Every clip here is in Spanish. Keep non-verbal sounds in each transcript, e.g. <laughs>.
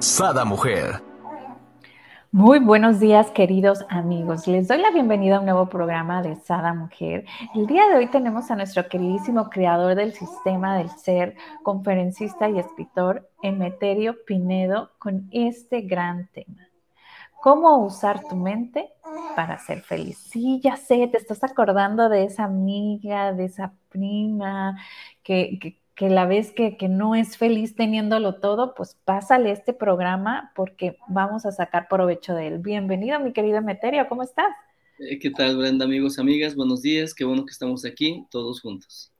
Sada Mujer. Muy buenos días, queridos amigos. Les doy la bienvenida a un nuevo programa de Sada Mujer. El día de hoy tenemos a nuestro queridísimo creador del sistema del ser, conferencista y escritor, Emeterio Pinedo, con este gran tema. ¿Cómo usar tu mente para ser feliz? Sí, ya sé, te estás acordando de esa amiga, de esa prima que, que que la vez que, no es feliz teniéndolo todo, pues pásale este programa porque vamos a sacar provecho de él. Bienvenido, mi querido Emeterio, ¿cómo estás? Eh, ¿Qué tal, Brenda, amigos, amigas? Buenos días, qué bueno que estamos aquí todos juntos.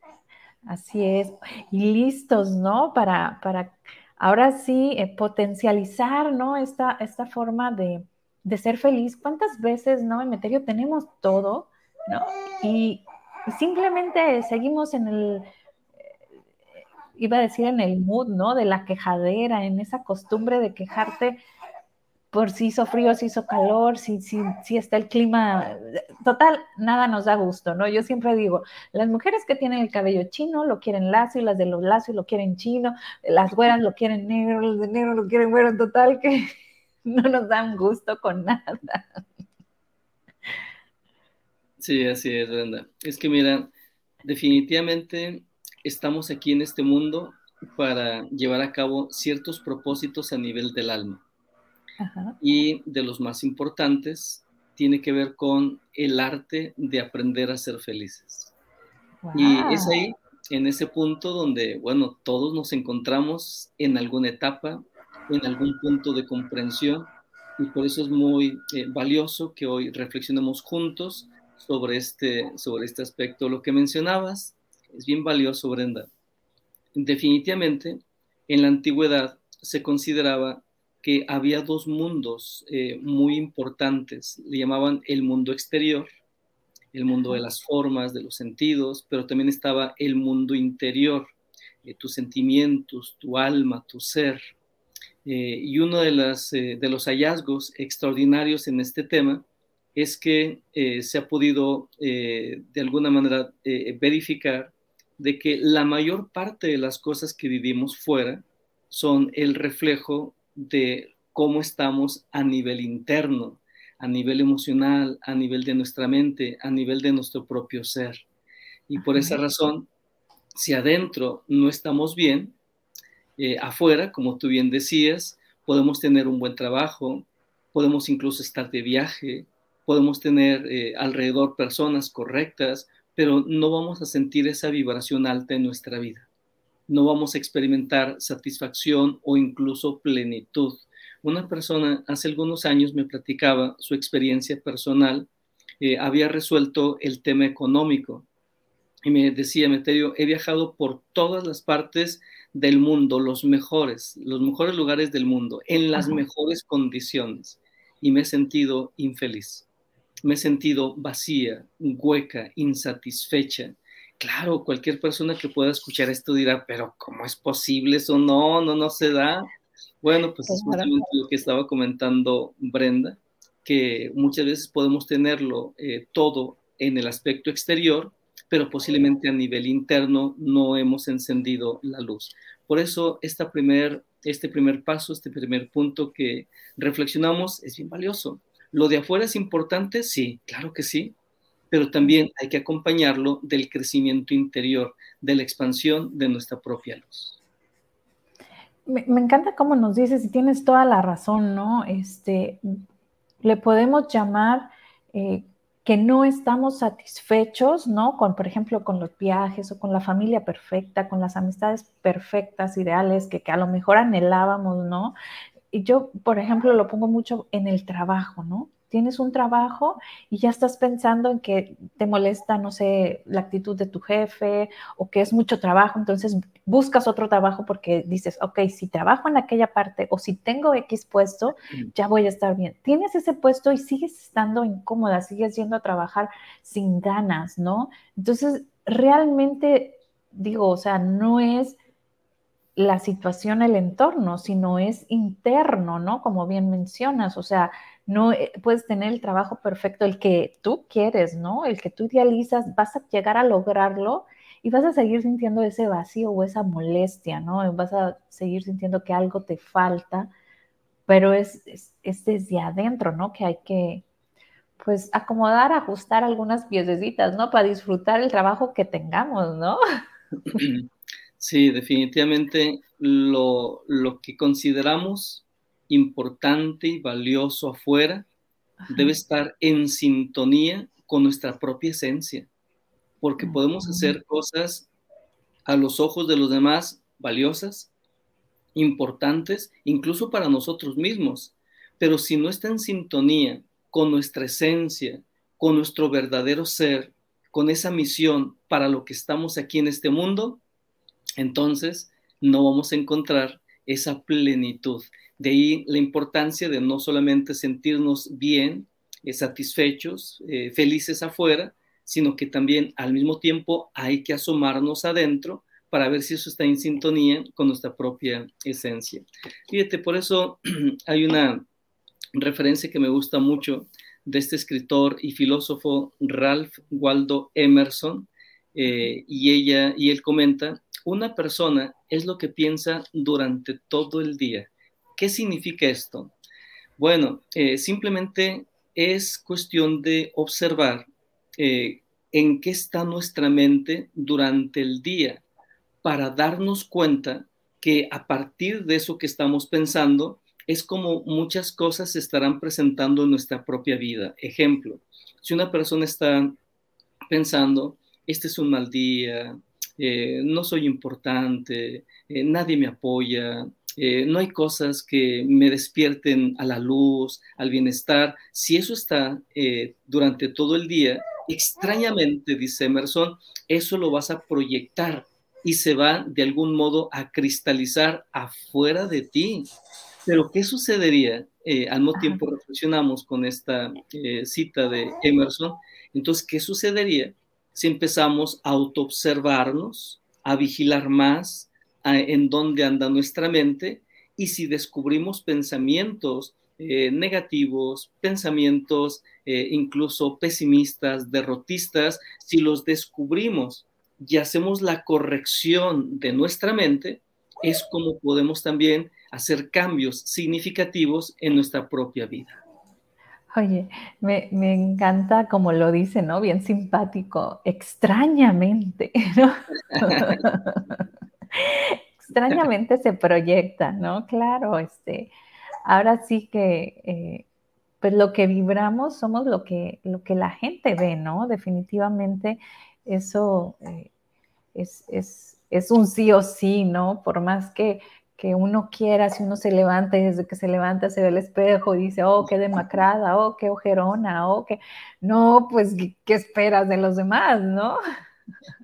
Así es, y listos, ¿no? Para, para ahora sí eh, potencializar, ¿no? Esta, esta forma de, de, ser feliz. ¿Cuántas veces, ¿no, Emeterio, tenemos todo, ¿no? y simplemente seguimos en el iba a decir en el mood, ¿no? De la quejadera, en esa costumbre de quejarte por si hizo frío, si hizo calor, si, si, si está el clima. Total, nada nos da gusto, ¿no? Yo siempre digo, las mujeres que tienen el cabello chino lo quieren lacio las de los lacios lo quieren chino, las güeras lo quieren negro, los de negro lo quieren güero, total que <laughs> no nos dan gusto con nada. Sí, así es, Brenda. Es que mira, definitivamente estamos aquí en este mundo para llevar a cabo ciertos propósitos a nivel del alma. Y de los más importantes tiene que ver con el arte de aprender a ser felices. Y es ahí, en ese punto donde, bueno, todos nos encontramos en alguna etapa, en algún punto de comprensión, y por eso es muy eh, valioso que hoy reflexionemos juntos sobre este, sobre este aspecto. Lo que mencionabas, es bien valioso, Brenda. Definitivamente, en la antigüedad se consideraba que había dos mundos eh, muy importantes. Le llamaban el mundo exterior, el mundo de las formas, de los sentidos, pero también estaba el mundo interior, eh, tus sentimientos, tu alma, tu ser. Eh, y uno de, las, de los hallazgos extraordinarios en este tema es que se ha podido de alguna manera verificar de que la mayor parte de las cosas que vivimos fuera son el reflejo de cómo estamos a nivel interno, a nivel emocional, a nivel de nuestra mente, a nivel de nuestro propio ser. Y por esa razón, si adentro no estamos bien, eh, afuera, como tú bien decías, podemos tener un buen trabajo, podemos incluso estar de viaje, podemos tener eh, alrededor personas correctas, pero no vamos a sentir esa vibración alta en nuestra vida. No vamos a experimentar satisfacción o incluso plenitud. Una persona hace algunos años me platicaba su experiencia personal, eh, había resuelto el tema económico y me decía, Meterio, he viajado por todas las partes del mundo, los mejores, los mejores lugares del mundo, en las mejores condiciones y me he sentido infeliz me he sentido vacía, hueca, insatisfecha. Claro, cualquier persona que pueda escuchar esto dirá, pero ¿cómo es posible eso? No, no, no se da. Bueno, pues es justamente lo que estaba comentando Brenda, que muchas veces podemos tenerlo eh, todo en el aspecto exterior, pero posiblemente a nivel interno no hemos encendido la luz. Por eso esta primer, este primer paso, este primer punto que reflexionamos es bien valioso. ¿Lo de afuera es importante? Sí, claro que sí, pero también hay que acompañarlo del crecimiento interior, de la expansión de nuestra propia luz. Me, encanta cómo nos dices, y tienes toda la razón, ¿no? Este, le podemos llamar eh, que no estamos satisfechos, ¿no? Con, por ejemplo, con los viajes o con la familia perfecta, con las amistades perfectas, ideales, que, que a lo mejor anhelábamos, ¿no? Y yo, por ejemplo, lo pongo mucho en el trabajo, ¿no? tienes un trabajo y ya estás pensando en que te molesta, no sé, la actitud de tu jefe o que es mucho trabajo, entonces buscas otro trabajo porque dices, ok, si trabajo en aquella parte o si tengo X puesto, ya voy a estar bien. Tienes ese puesto y sigues estando incómoda, sigues yendo a trabajar sin ganas, ¿no? Entonces, realmente digo, o sea, no es la situación, el entorno, sino es interno, ¿no? Como bien mencionas, o sea, no eh, puedes tener el trabajo perfecto, el que tú quieres, ¿no? El que tú idealizas, vas a llegar a lograrlo y vas a seguir sintiendo ese vacío o esa molestia, ¿no? Vas a seguir sintiendo que algo te falta, pero es, es, desde adentro, ¿no? Que hay que, pues, acomodar, ajustar algunas piececitas, ¿no? Para disfrutar el trabajo que tengamos, ¿no? <clears throat> Sí, definitivamente lo, que consideramos importante y valioso afuera debe estar en sintonía con nuestra propia esencia, porque podemos hacer cosas a los ojos de los demás valiosas, importantes, incluso para nosotros mismos, pero si no está en sintonía con nuestra esencia, con nuestro verdadero ser, con esa misión para lo que estamos aquí en este mundo, entonces no vamos a encontrar esa plenitud. De ahí la importancia de no solamente sentirnos bien, eh, satisfechos, eh, felices afuera, sino que también al mismo tiempo hay que asomarnos adentro para ver si eso está en sintonía con nuestra propia esencia. Fíjate, por eso <clears throat> hay una referencia que me gusta mucho de este escritor y filósofo Ralph Waldo Emerson, eh, y ella y él comenta una persona es lo que piensa durante todo el día. ¿Qué significa esto? Bueno, eh, simplemente es cuestión de observar eh, en qué está nuestra mente durante el día para darnos cuenta que a partir de eso que estamos pensando es como muchas cosas se estarán presentando en nuestra propia vida. Ejemplo, si una persona está pensando, este es un mal día, eh, no soy importante, eh, nadie me apoya, eh, no hay cosas que me despierten a la luz, al bienestar. Si eso está durante todo el día, extrañamente, dice Emerson, eso lo vas a proyectar y se va de algún modo a cristalizar afuera de ti. Pero ¿qué sucedería? al mismo tiempo reflexionamos con esta cita de Emerson. Entonces, ¿qué sucedería si empezamos a autoobservarnos, a vigilar más en dónde anda nuestra mente y si descubrimos pensamientos eh, negativos, pensamientos eh, incluso pesimistas, derrotistas, si los descubrimos y hacemos la corrección de nuestra mente, es como podemos también hacer cambios significativos en nuestra propia vida. Oye, me, encanta como lo dice, ¿no? Bien simpático, extrañamente, <laughs> ¿no? extrañamente se proyecta, ¿no? Claro, este, ahora sí que, eh, pues lo que vibramos somos lo que, lo que la gente ve, ¿no? Definitivamente eso eh, es, es un sí o sí, ¿no? Por más que que uno quiera, si uno se levanta y desde que se levanta se ve el espejo y dice, oh, qué demacrada, oh, qué ojerona, oh, qué... No, pues, ¿qué esperas de los demás, no?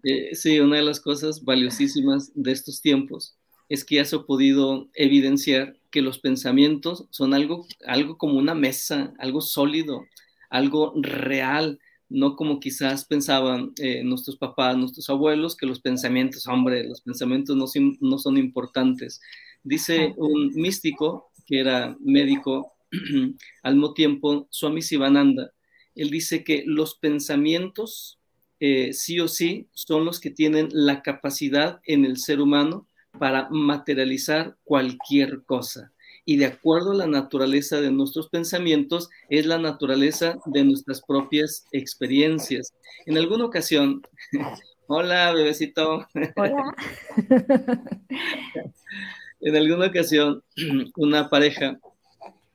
Eh, sí, una de las cosas valiosísimas de estos tiempos es que ya se ha podido evidenciar que los pensamientos son algo, algo como una mesa, algo sólido, algo real, no como quizás pensaban eh, nuestros papás, nuestros abuelos, que los pensamientos, hombre, los pensamientos no, no son importantes. Dice un místico que era médico <clears throat> al mismo tiempo, Swami Sivananda, él dice que los pensamientos eh, sí o sí son los que tienen la capacidad en el ser humano para materializar cualquier cosa. Y de acuerdo a la naturaleza de nuestros pensamientos, es la naturaleza de nuestras propias experiencias. En alguna ocasión, <laughs> hola bebecito. Hola. <laughs> en alguna ocasión <clears throat> una pareja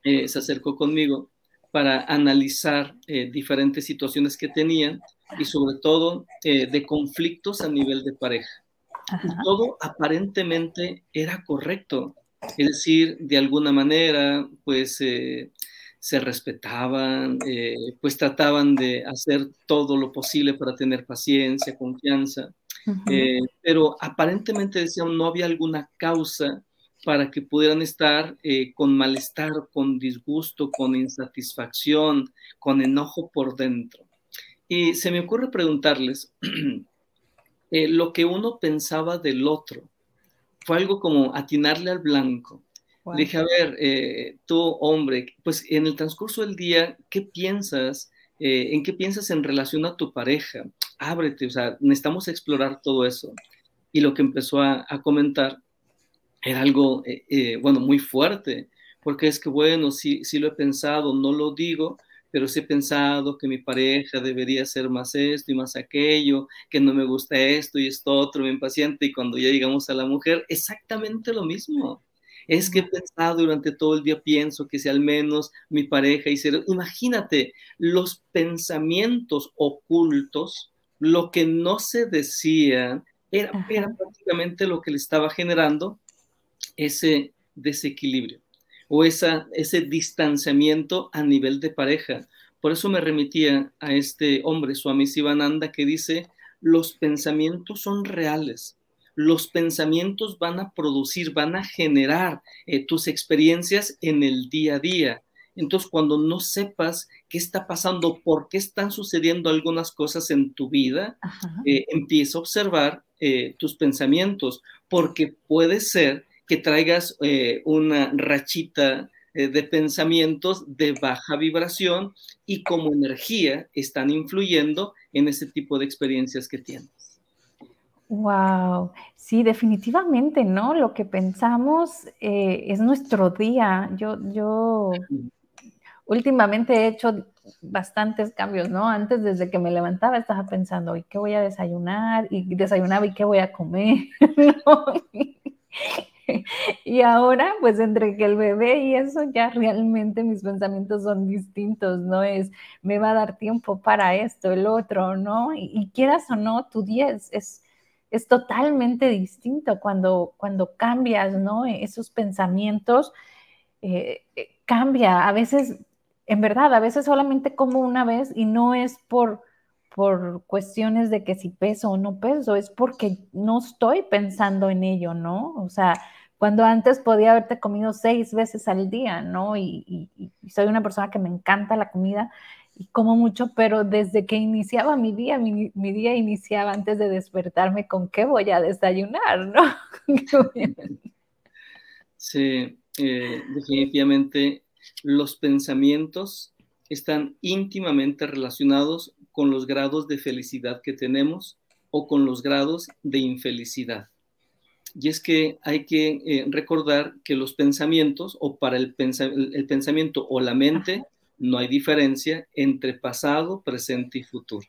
eh, se acercó conmigo para analizar eh, diferentes situaciones que tenían y sobre todo eh, de conflictos a nivel de pareja. Y todo aparentemente era correcto. Es decir, de alguna manera, pues se respetaban, pues trataban de hacer todo lo posible para tener paciencia, confianza, pero aparentemente decían no había alguna causa para que pudieran estar eh, con malestar, con disgusto, con insatisfacción, con enojo por dentro. Y se me ocurre preguntarles, <clears throat> eh, lo que uno pensaba del otro fue algo como atinarle al blanco. Le dije, a ver, eh, tú hombre, pues en el transcurso del día, ¿qué piensas? ¿En qué piensas en relación a tu pareja? Ábrete, o sea, necesitamos explorar todo eso. Y lo que empezó a comentar era algo, eh, eh, bueno, muy fuerte, porque es que, bueno, sí, sí lo he pensado, no lo digo, pero sí he pensado que mi pareja debería hacer más esto y más aquello, que no me gusta esto y esto otro, me impaciente, y cuando ya llegamos a la mujer, exactamente lo mismo. Es que he pensado durante todo el día, pienso que si al menos mi pareja hiciera, imagínate, los pensamientos ocultos, lo que no se decía, era, era prácticamente lo que le estaba generando ese desequilibrio o esa, ese distanciamiento a nivel de pareja. Por eso me remitía a este hombre, Swami Sivananda, que dice, los pensamientos son reales, los pensamientos van a producir, van a generar eh, tus experiencias en el día a día. Entonces, cuando no sepas qué está pasando, por qué están sucediendo algunas cosas en tu vida, eh, empieza a observar eh, tus pensamientos, porque puede ser que traigas eh, una rachita eh, de pensamientos de baja vibración y como energía están influyendo en ese tipo de experiencias que tienes. Wow, sí, definitivamente, ¿no? Lo que pensamos eh, es nuestro día. Yo, yo últimamente he hecho bastantes cambios, ¿no? Antes, desde que me levantaba, estaba pensando, ¿y qué voy a desayunar? Y desayunaba, ¿y qué voy a comer? <laughs> ¿No? Y ahora, pues entre que el bebé y eso, ya realmente mis pensamientos son distintos, ¿no? Es, me va a dar tiempo para esto, el otro, ¿no? Y, quieras o no, tu día es, es, totalmente distinto cuando, cuando cambias, ¿no? Esos pensamientos, eh, eh, cambia. A veces, en verdad, a veces solamente como una vez y no es por por cuestiones de que si peso o no peso, es porque no estoy pensando en ello, ¿no? O sea, cuando antes podía haberte comido seis veces al día, ¿no? Y, soy una persona que me encanta la comida y como mucho, pero desde que iniciaba mi día, mi, día iniciaba antes de despertarme con qué voy a desayunar, ¿no? sí, eh, definitivamente los pensamientos están íntimamente relacionados con los grados de felicidad que tenemos o con los grados de infelicidad. Y es que hay que eh, recordar que los pensamientos, o para el, el, pensamiento o la mente, no hay diferencia entre pasado, presente y futuro.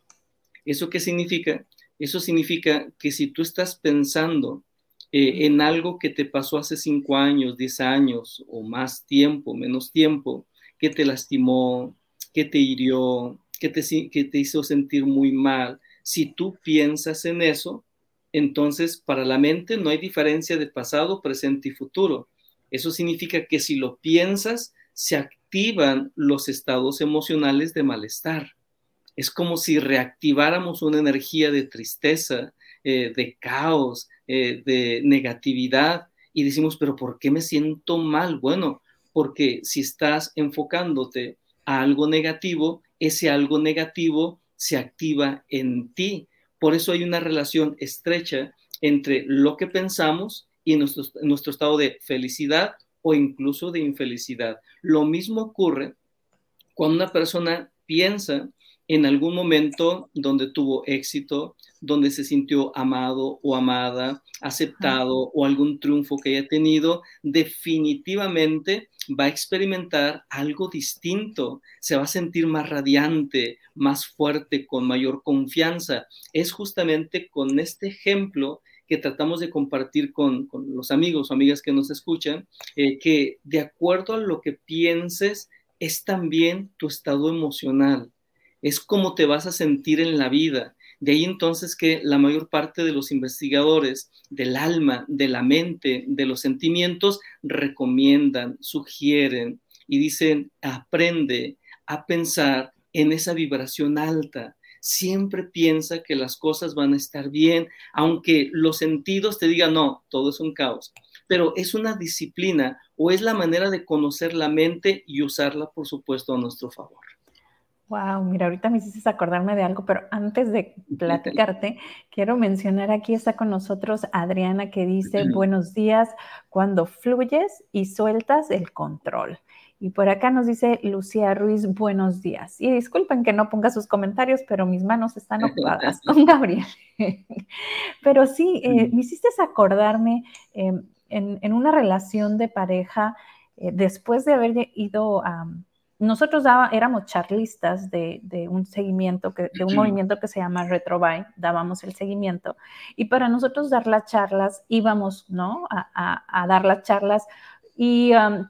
¿Eso qué significa? Eso significa que si tú estás pensando eh, en algo que te pasó hace cinco años, diez años o más tiempo, menos tiempo, que te lastimó, que te hirió, que te, que te hizo sentir muy mal, si tú piensas en eso, entonces para la mente no hay diferencia de pasado, presente y futuro. Eso significa que si lo piensas, se activan los estados emocionales de malestar. Es como si reactiváramos una energía de tristeza, eh, de caos, eh, de negatividad y decimos, pero ¿por qué me siento mal? Bueno, porque si estás enfocándote a algo negativo, ese algo negativo se activa en ti. Por eso hay una relación estrecha entre lo que pensamos y nuestro, nuestro estado de felicidad o incluso de infelicidad. Lo mismo ocurre cuando una persona piensa en algún momento donde tuvo éxito, donde se sintió amado o amada, aceptado o algún triunfo que haya tenido, definitivamente va a experimentar algo distinto, se va a sentir más radiante, más fuerte, con mayor confianza. Es justamente con este ejemplo que tratamos de compartir con, los amigos o amigas que nos escuchan, eh, que de acuerdo a lo que pienses, es también tu estado emocional es cómo te vas a sentir en la vida. De ahí entonces que la mayor parte de los investigadores del alma, de la mente, de los sentimientos, recomiendan, sugieren y dicen, aprende a pensar en esa vibración alta. Siempre piensa que las cosas van a estar bien, aunque los sentidos te digan, no, todo es un caos. Pero es una disciplina o es la manera de conocer la mente y usarla, por supuesto, a nuestro favor. Wow, mira, ahorita me hiciste acordarme de algo, pero antes de platicarte, quiero mencionar aquí está con nosotros Adriana que dice, buenos días, cuando fluyes y sueltas el control. Y por acá nos dice Lucía Ruiz, buenos días. Y disculpen que no ponga sus comentarios, pero mis manos están ocupadas <laughs> con Gabriel. pero sí, eh, me hiciste acordarme em, en, una relación de pareja, eh, después de haber ido a nosotros éramos charlistas de, un seguimiento, que, de un movimiento que se llama Retrobuy, dábamos el seguimiento, y para nosotros dar las charlas íbamos, ¿no? A, dar las charlas y um,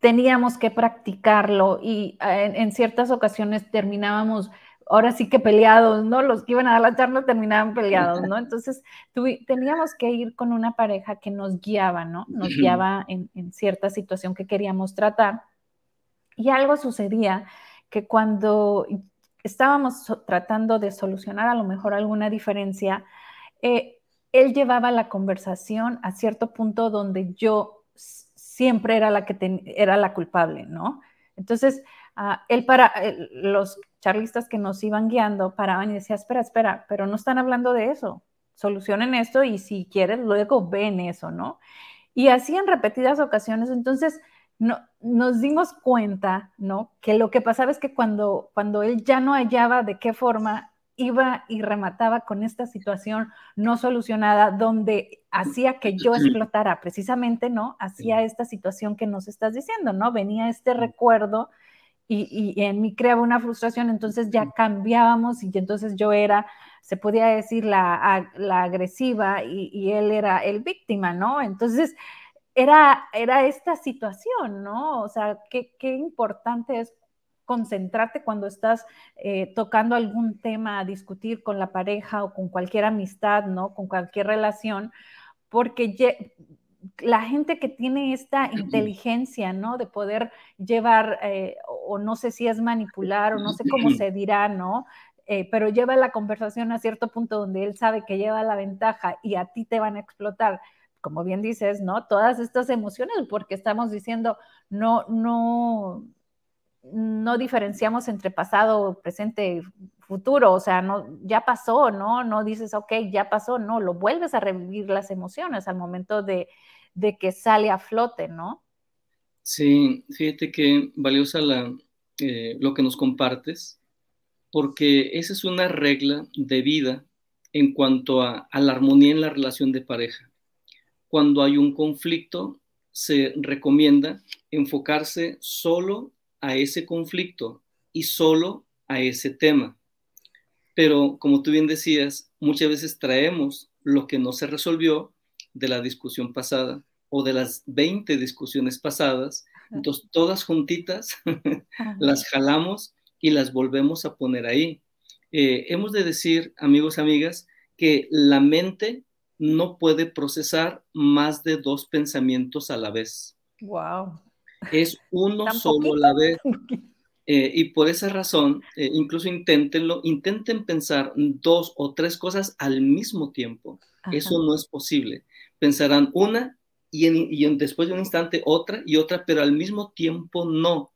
teníamos que practicarlo y eh, en, ciertas ocasiones terminábamos ahora sí que peleados, ¿no? Los que iban a dar la charla terminaban peleados, ¿no? Entonces teníamos que ir con una pareja que nos guiaba, ¿no? Nos guiaba en, en, cierta situación que queríamos tratar. Y algo sucedía que cuando estábamos tratando de solucionar a lo mejor alguna diferencia, eh, él llevaba la conversación a cierto punto donde yo siempre era la que era la culpable, ¿no? Entonces, ah, él para los charlistas que nos iban guiando paraban y decía, espera, espera, pero no están hablando de eso, solucionen esto y si quieres luego ven eso, ¿no? Y así en repetidas ocasiones, entonces no, nos dimos cuenta, ¿no? Que lo que pasaba es que cuando, cuando él ya no hallaba de qué forma iba y remataba con esta situación no solucionada, donde hacía que yo explotara precisamente, ¿no? Hacía esta situación que nos estás diciendo, ¿no? Venía este recuerdo y, en mí creaba una frustración, entonces ya cambiábamos y entonces yo era, se podía decir, la, la agresiva y, y, él era el víctima, ¿no? Entonces era, era esta situación, ¿no? O sea, qué, importante es concentrarte cuando estás eh, tocando algún tema a discutir con la pareja o con cualquier amistad, ¿no? Con cualquier relación, porque la gente que tiene esta inteligencia, ¿no? De poder llevar, eh, o no sé si es manipular o no sé cómo se dirá, ¿no? Eh, pero lleva la conversación a cierto punto donde él sabe que lleva la ventaja y a ti te van a explotar como bien dices, ¿no? Todas estas emociones, porque estamos diciendo, no, no, no diferenciamos entre pasado, presente, futuro, o sea, no, ya pasó, ¿no? No dices, ok, ya pasó, no, lo vuelves a revivir las emociones al momento de, que sale a flote, ¿no? Sí, fíjate que valiosa la, eh, lo que nos compartes, porque esa es una regla de vida en cuanto a la armonía en la relación de pareja cuando hay un conflicto, se recomienda enfocarse solo a ese conflicto y solo a ese tema. Pero como tú bien decías, muchas veces traemos lo que no se resolvió de la discusión pasada o de las 20 discusiones pasadas, entonces todas juntitas <laughs> las jalamos y las volvemos a poner ahí. Eh, hemos de decir, amigos, amigas, que la mente no puede procesar más de dos pensamientos a la vez. Wow. Es uno solo a la vez. <laughs> Eh, y por esa razón, eh, incluso inténtenlo, intenten pensar dos o tres cosas al mismo tiempo. Eso no es posible. Pensarán una y, en, después de un instante otra y otra, pero al mismo tiempo no.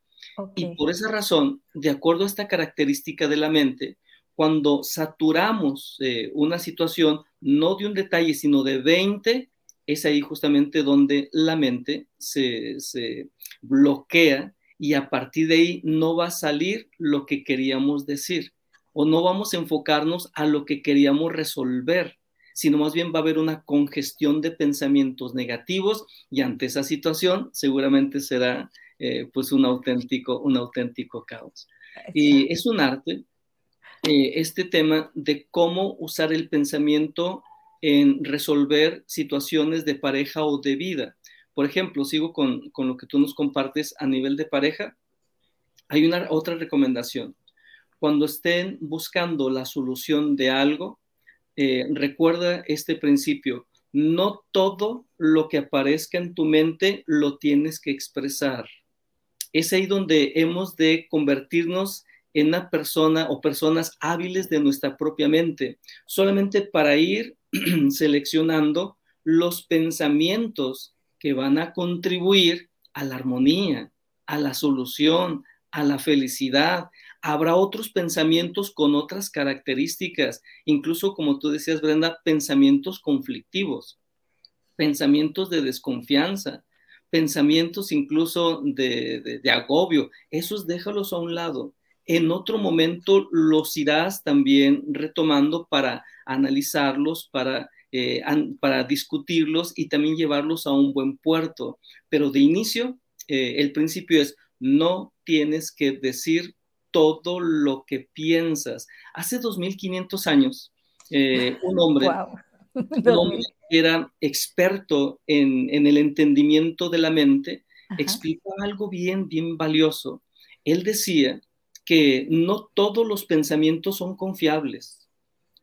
Y por esa razón, de acuerdo a esta característica de la mente, cuando saturamos eh, una situación, no de un detalle, sino de 20, es ahí justamente donde la mente se, se bloquea y a partir de ahí no va a salir lo que queríamos decir o no vamos a enfocarnos a lo que queríamos resolver, sino más bien va a haber una congestión de pensamientos negativos y ante esa situación seguramente será eh, pues un auténtico, un auténtico caos. Y es un arte, eh, este tema de cómo usar el pensamiento en resolver situaciones de pareja o de vida. Por ejemplo, sigo con, lo que tú nos compartes a nivel de pareja. Hay una otra recomendación. Cuando estén buscando la solución de algo, eh, recuerda este principio. No todo lo que aparezca en tu mente lo tienes que expresar. es ahí donde hemos de convertirnos en una persona o personas hábiles de nuestra propia mente, solamente para ir <clears throat> seleccionando los pensamientos que van a contribuir a la armonía, a la solución, a la felicidad. Habrá otros pensamientos con otras características, incluso como tú decías, Brenda, pensamientos conflictivos, pensamientos de desconfianza, pensamientos incluso de, agobio. Esos déjalos a un lado. En otro momento los irás también retomando para analizarlos, para eh, para discutirlos y también llevarlos a un buen puerto. Pero de inicio, eh, el principio es, no tienes que decir todo lo que piensas. Hace 2500 años, eh, un hombre, <laughs> era experto en, el entendimiento de la mente, explicaba algo bien, bien valioso. Él decía que no todos los pensamientos son confiables,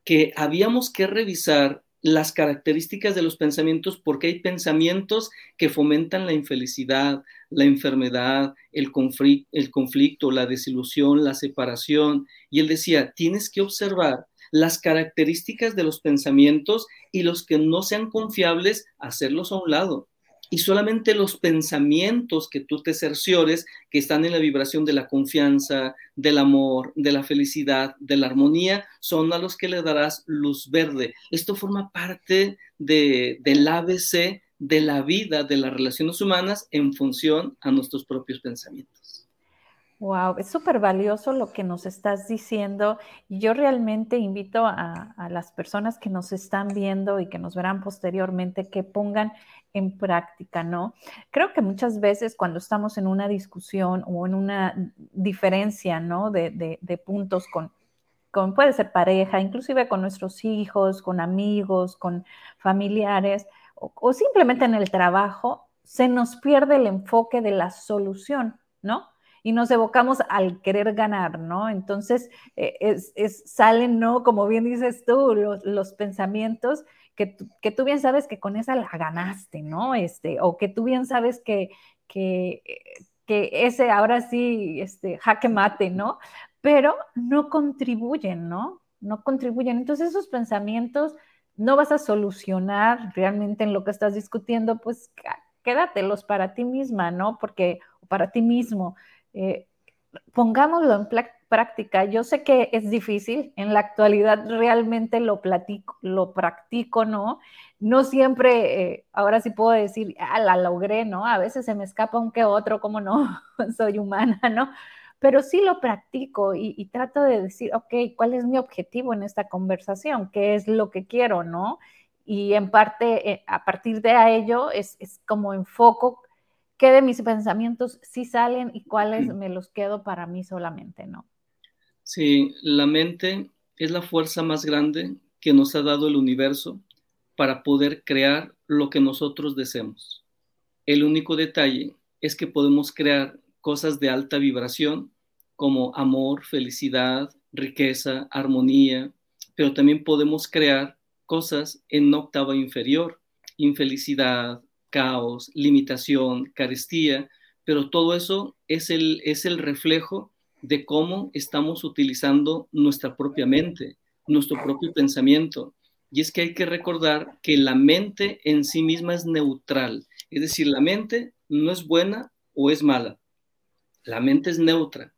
que habíamos que revisar las características de los pensamientos porque hay pensamientos que fomentan la infelicidad, la enfermedad, el, conflicto, la desilusión, la separación. Y él decía, tienes que observar las características de los pensamientos y los que no sean confiables, hacerlos a un lado y solamente los pensamientos que tú te cerciores, que están en la vibración de la confianza, del amor, de la felicidad, de la armonía, son a los que le darás luz verde. Esto forma parte de, del ABC de la vida, de las relaciones humanas en función a nuestros propios pensamientos. Wow, es súper valioso lo que nos estás diciendo. Yo realmente invito a, las personas que nos están viendo y que nos verán posteriormente que pongan en práctica, ¿no? Creo que muchas veces cuando estamos en una discusión o en una diferencia, ¿no? De, puntos con, con, puede ser pareja, inclusive con nuestros hijos, con amigos, con familiares o simplemente en el trabajo, se nos pierde el enfoque de la solución, ¿no? y nos evocamos al querer ganar, ¿no? Entonces, eh, es, salen, ¿no? Como bien dices tú, los, pensamientos que, tú bien sabes que con esa la ganaste, ¿no? Este, o que tú bien sabes que, que, que ese ahora sí, este, jaque mate, ¿no? Pero no contribuyen, ¿no? No contribuyen. Entonces, esos pensamientos no vas a solucionar realmente en lo que estás discutiendo, pues quédatelos para ti misma, ¿no? Porque, para ti mismo, eh, pongámoslo en práctica. Yo sé que es difícil, en la actualidad realmente lo platico, lo practico, ¿no? No siempre, eh, ahora sí puedo decir, ah, la logré, ¿no? A veces se me escapa un que otro, como no, <laughs> soy humana, ¿no? Pero sí lo practico y, trato de decir, ok, ¿cuál es mi objetivo en esta conversación? ¿Qué es lo que quiero, no? Y en parte, eh, a partir de ello, es, es como enfoco qué de mis pensamientos sí salen y cuáles me los quedo para mí solamente, ¿no? Sí, la mente es la fuerza más grande que nos ha dado el universo para poder crear lo que nosotros deseemos. El único detalle es que podemos crear cosas de alta vibración como amor, felicidad, riqueza, armonía, pero también podemos crear cosas en octava inferior, infelicidad, caos, limitación, carestía, pero todo eso es el, es el reflejo de cómo estamos utilizando nuestra propia mente, nuestro propio pensamiento. Y es que hay que recordar que la mente en sí misma es neutral, es decir, la mente no es buena o es mala, la mente es neutra,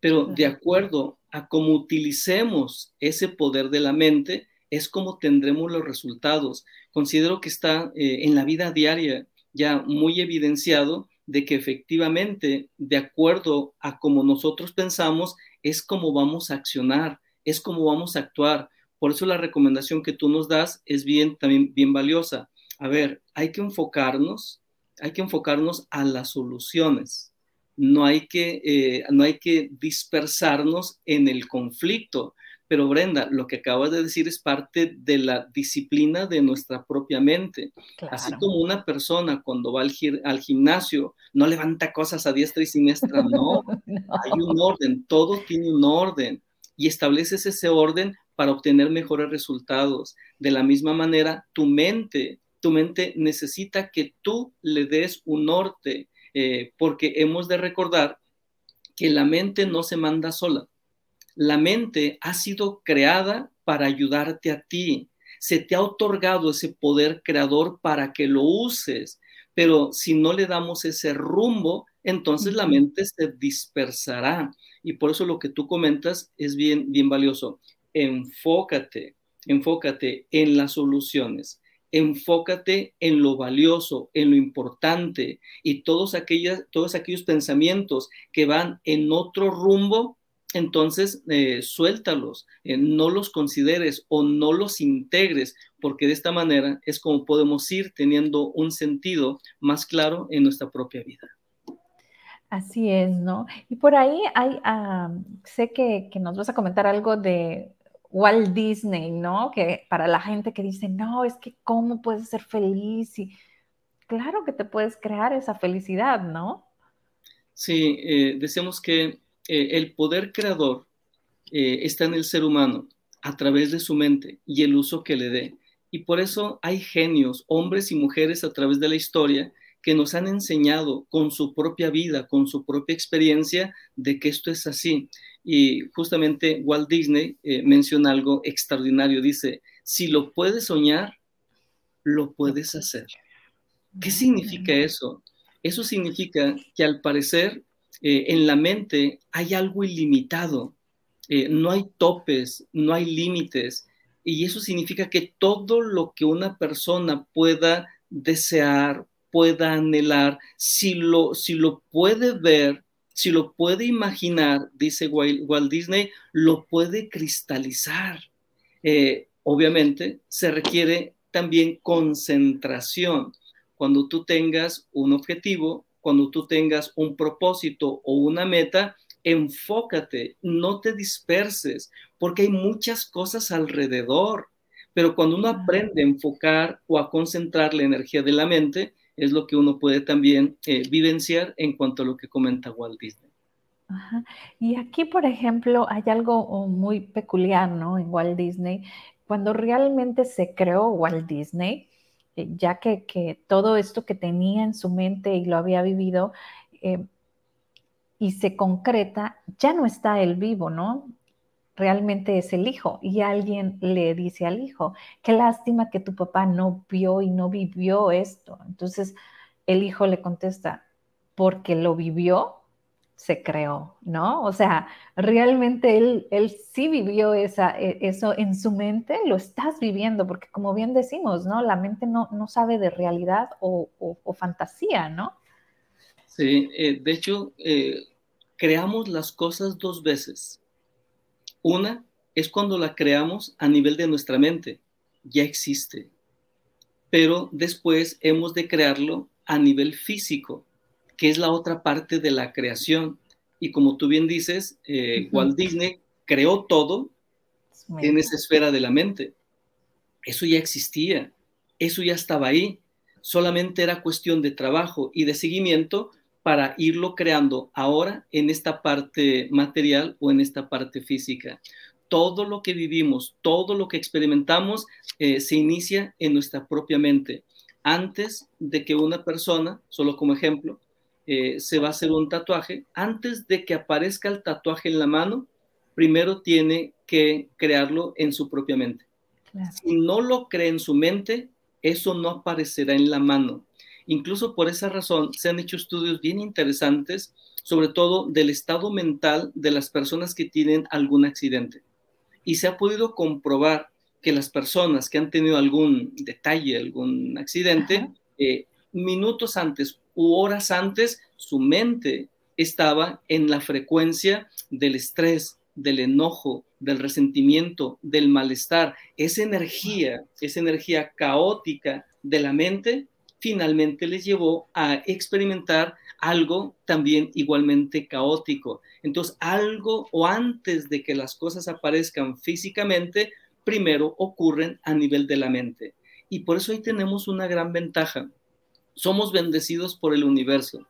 pero de acuerdo a cómo utilicemos ese poder de la mente, es como tendremos los resultados. Considero que está eh, en la vida diaria ya muy evidenciado de que efectivamente, de acuerdo a cómo nosotros pensamos, es como vamos a accionar, es como vamos a actuar. Por eso la recomendación que tú nos das es bien, también bien valiosa. A ver, hay que enfocarnos, hay que enfocarnos a las soluciones. No hay que, eh, no hay que dispersarnos en el conflicto. Pero Brenda, lo que acabas de decir es parte de la disciplina de nuestra propia mente. Así como una persona cuando va al, al, gimnasio no levanta cosas a diestra y siniestra, <laughs> no. Hay un orden, todo tiene un orden y estableces ese orden para obtener mejores resultados. De la misma manera, tu mente, tu mente necesita que tú le des un norte, eh, porque hemos de recordar que la mente no se manda sola. La mente ha sido creada para ayudarte a ti. Se te ha otorgado ese poder creador para que lo uses, pero si no le damos ese rumbo, entonces la mente se dispersará. Y por eso lo que tú comentas es bien, bien valioso. Enfócate, enfócate en las soluciones enfócate en lo valioso, en lo importante y todos, todos aquellos pensamientos que van en otro rumbo, entonces eh, suéltalos, eh, no los consideres o no los integres, porque de esta manera es como podemos ir teniendo un sentido más claro en nuestra propia vida. Así es, ¿no? Y por ahí hay, ah, sé que, que, nos vas a comentar algo de Walt Disney, ¿no? Que para la gente que dice, no, es que cómo puedes ser feliz y claro que te puedes crear esa felicidad, ¿no? Sí, eh, decíamos que eh, el poder creador eh, está en el ser humano a través de su mente y el uso que le dé. Y por eso hay genios, hombres y mujeres a través de la historia que nos han enseñado con su propia vida, con su propia experiencia, de que esto es así. Y justamente Walt Disney eh, menciona algo extraordinario. Dice, si lo puedes soñar, lo puedes hacer. ¿Qué significa eso? Eso significa que al parecer eh, en la mente hay algo ilimitado, eh, no hay topes, no hay límites. Y eso significa que todo lo que una persona pueda desear, pueda anhelar, si lo, si lo puede ver, si lo puede imaginar, dice Walt Disney, lo puede cristalizar. Eh, obviamente se requiere también concentración. Cuando tú tengas un objetivo, cuando tú tengas un propósito o una meta, enfócate, no te disperses, porque hay muchas cosas alrededor. Pero cuando uno aprende a enfocar o a concentrar la energía de la mente, es lo que uno puede también eh, vivenciar en cuanto a lo que comenta Walt Disney. Y aquí, por ejemplo, hay algo oh, muy peculiar, ¿no? En Walt Disney, cuando realmente se creó Walt Disney, eh, ya que, todo esto que tenía en su mente y lo había vivido eh, y se concreta, ya no está él vivo, ¿no? realmente es el hijo. Y alguien le dice al hijo, qué lástima que tu papá no vio y no vivió esto. Entonces el hijo le contesta, porque lo vivió, se creó, ¿no? O sea, realmente él, él sí vivió esa, e, eso en su mente, lo estás viviendo, porque como bien decimos, ¿no? La mente no, no sabe de realidad o, fantasía, ¿no? Sí, eh, de hecho, eh, creamos las cosas dos veces una es cuando la creamos a nivel de nuestra mente, ya existe, pero después hemos de crearlo a nivel físico, que es la otra parte de la creación. Y como tú bien dices, eh, Walt Disney creó todo en esa esfera de la mente. Eso ya existía, eso ya estaba ahí, solamente era cuestión de trabajo y de seguimiento para irlo creando ahora en esta parte material o en esta parte física. Todo lo que vivimos, todo lo que experimentamos eh, se inicia en nuestra propia mente. Antes de que una persona, solo como ejemplo, eh, se va a hacer un tatuaje, antes de que aparezca el tatuaje en la mano, primero tiene que crearlo en su propia mente. Si no lo cree en su mente, eso no aparecerá en la mano. Incluso por esa razón se han hecho estudios bien interesantes, sobre todo del estado mental de las personas que tienen algún accidente. Y se ha podido comprobar que las personas que han tenido algún detalle, algún accidente, eh, minutos antes u horas antes, su mente estaba en la frecuencia del estrés, del enojo, del resentimiento, del malestar. Esa energía, esa energía caótica de la mente finalmente les llevó a experimentar algo también igualmente caótico. Entonces, algo o antes de que las cosas aparezcan físicamente, primero ocurren a nivel de la mente. Y por eso ahí tenemos una gran ventaja. Somos bendecidos por el universo,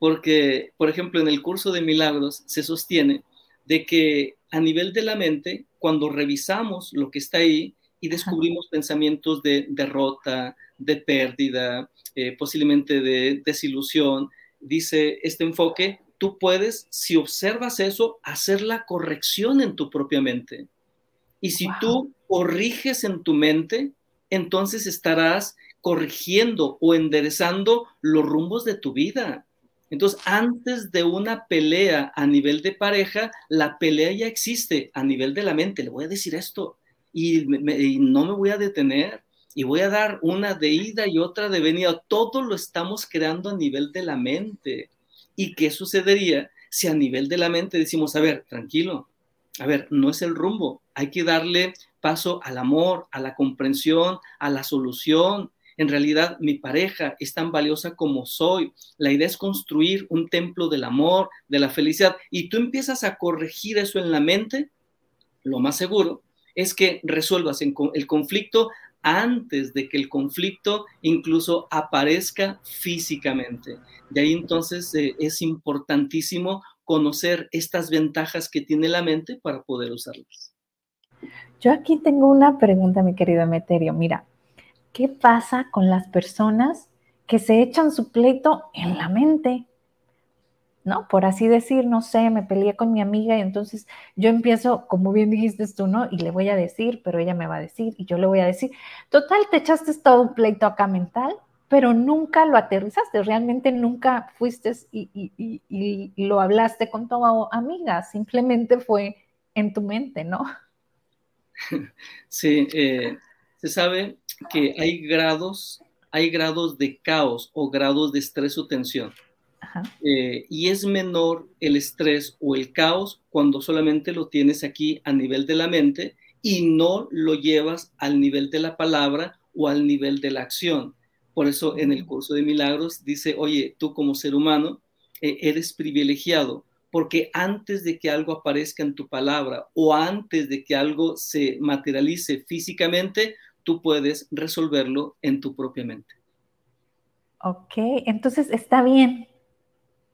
porque, por ejemplo, en el curso de milagros se sostiene de que a nivel de la mente, cuando revisamos lo que está ahí, y descubrimos pensamientos de derrota, de pérdida, eh, posiblemente de desilusión. dice este enfoque, tú puedes, si observas eso, hacer la corrección en tu propia mente. Y si tú corriges en tu mente, entonces estarás corrigiendo o enderezando los rumbos de tu vida. Entonces, antes de una pelea a nivel de pareja, la pelea ya existe a nivel de la mente. Le voy a decir esto y, no me voy a detener y voy a dar una de ida y otra de venida. Todo lo estamos creando a nivel de la mente. ¿Y qué sucedería si a nivel de la mente decimos, a ver, tranquilo, a ver, no es el rumbo, hay que darle paso al amor, a la comprensión, a la solución. En realidad, mi pareja es tan valiosa como soy. La idea es construir un templo del amor, de la felicidad, y tú empiezas a corregir eso en la mente, lo más seguro es que resuelvas el conflicto antes de que el conflicto incluso aparezca físicamente. De ahí entonces eh, es importantísimo conocer estas ventajas que tiene la mente para poder usarlas. Yo aquí tengo una pregunta, mi querido Emeterio. Mira, ¿qué pasa con las personas que se echan su pleito en la mente? ¿no? Por así decir, no sé, me peleé con mi amiga y entonces yo empiezo, como bien dijiste tú, ¿no? Y le voy a decir, pero ella me va a decir y yo le voy a decir, total, te echaste todo un pleito acá mental, pero nunca lo aterrizaste, realmente nunca fuiste y, lo hablaste con tu amiga, simplemente fue en tu mente, ¿no? <laughs> Sí, eh, se sabe que hay grados, hay grados de caos o grados de estrés o tensión. Eh, y es menor el estrés o el caos cuando solamente lo tienes aquí a nivel de la mente y no lo llevas al nivel de la palabra o al nivel de la acción. Por eso en el curso de milagros dice, oye, tú como ser humano eh, eres privilegiado porque antes de que algo aparezca en tu palabra o antes de que algo se materialice físicamente, tú puedes resolverlo en tu propia mente. Ok, entonces está bien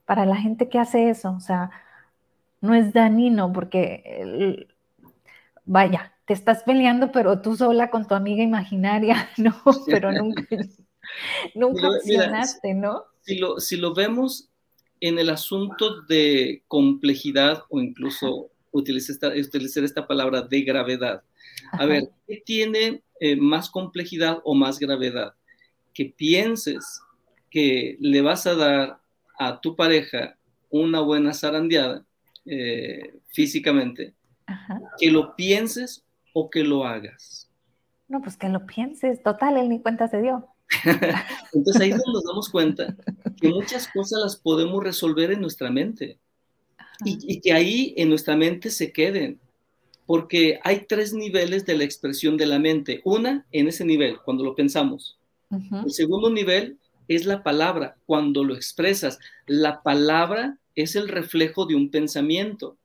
para la gente que hace eso. O sea, no es dañino porque, vaya, te estás peleando, pero tú sola con tu amiga imaginaria, <laughs> no, pero nunca, nunca accionaste, ¿no? Si lo, si lo vemos en el asunto de complejidad o incluso utilizar esta, utilizar esta palabra de gravedad. A ver, ¿qué tiene eh, más complejidad o más gravedad? Que pienses que le vas a dar a tu pareja una buena zarandeada eh, físicamente, que lo pienses o que lo hagas. No, pues que lo pienses, total, él ni cuenta se dio. <laughs> Entonces ahí nos damos cuenta que muchas cosas las podemos resolver en nuestra mente y, y, que ahí en nuestra mente se queden, porque hay tres niveles de la expresión de la mente. Una, en ese nivel, cuando lo pensamos. El segundo nivel es la palabra. Cuando lo expresas, la palabra es el reflejo de un pensamiento.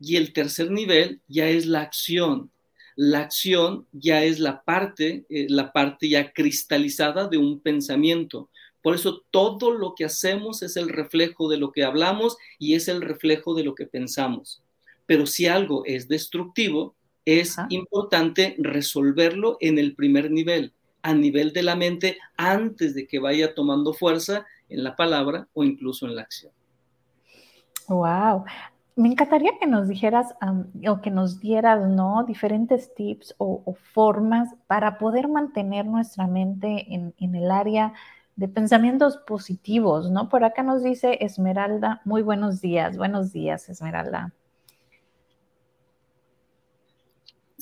Y el tercer nivel ya es la acción. La acción ya es la parte, eh, la parte ya cristalizada de un pensamiento. Por eso todo lo que hacemos es el reflejo de lo que hablamos y es el reflejo de lo que pensamos. Pero si algo es destructivo, es importante resolverlo en el primer nivel a nivel de la mente antes de que vaya tomando fuerza en la palabra o incluso en la acción. Wow. Me encantaría que nos dijeras o que nos dieras, ¿no? Diferentes tips o, formas para poder mantener nuestra mente en, en, el área de pensamientos positivos, ¿no? Por acá nos dice Esmeralda, muy buenos días, buenos días, Esmeralda.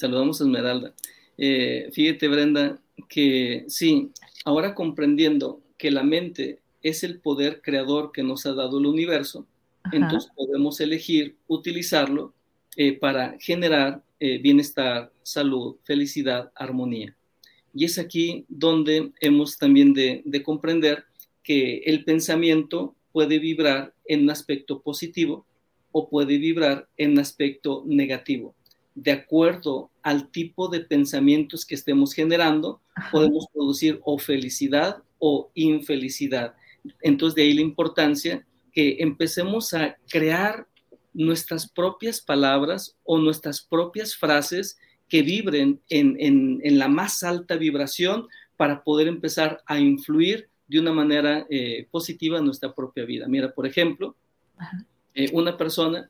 Saludamos a Esmeralda. Eh, fíjate, Brenda, que sí, ahora comprendiendo que la mente es el poder creador que nos ha dado el universo, entonces podemos elegir utilizarlo eh, para generar eh, bienestar, salud, felicidad, armonía. Y es aquí donde hemos también de, de comprender que el pensamiento puede vibrar en un aspecto positivo o puede vibrar en un aspecto negativo de acuerdo al tipo de pensamientos que estemos generando, podemos producir o felicidad o infelicidad. Entonces, de ahí la importancia que empecemos a crear nuestras propias palabras o nuestras propias frases que vibren en, la más alta vibración para poder empezar a influir de una manera eh, positiva en nuestra propia vida. Mira, por ejemplo, eh, una persona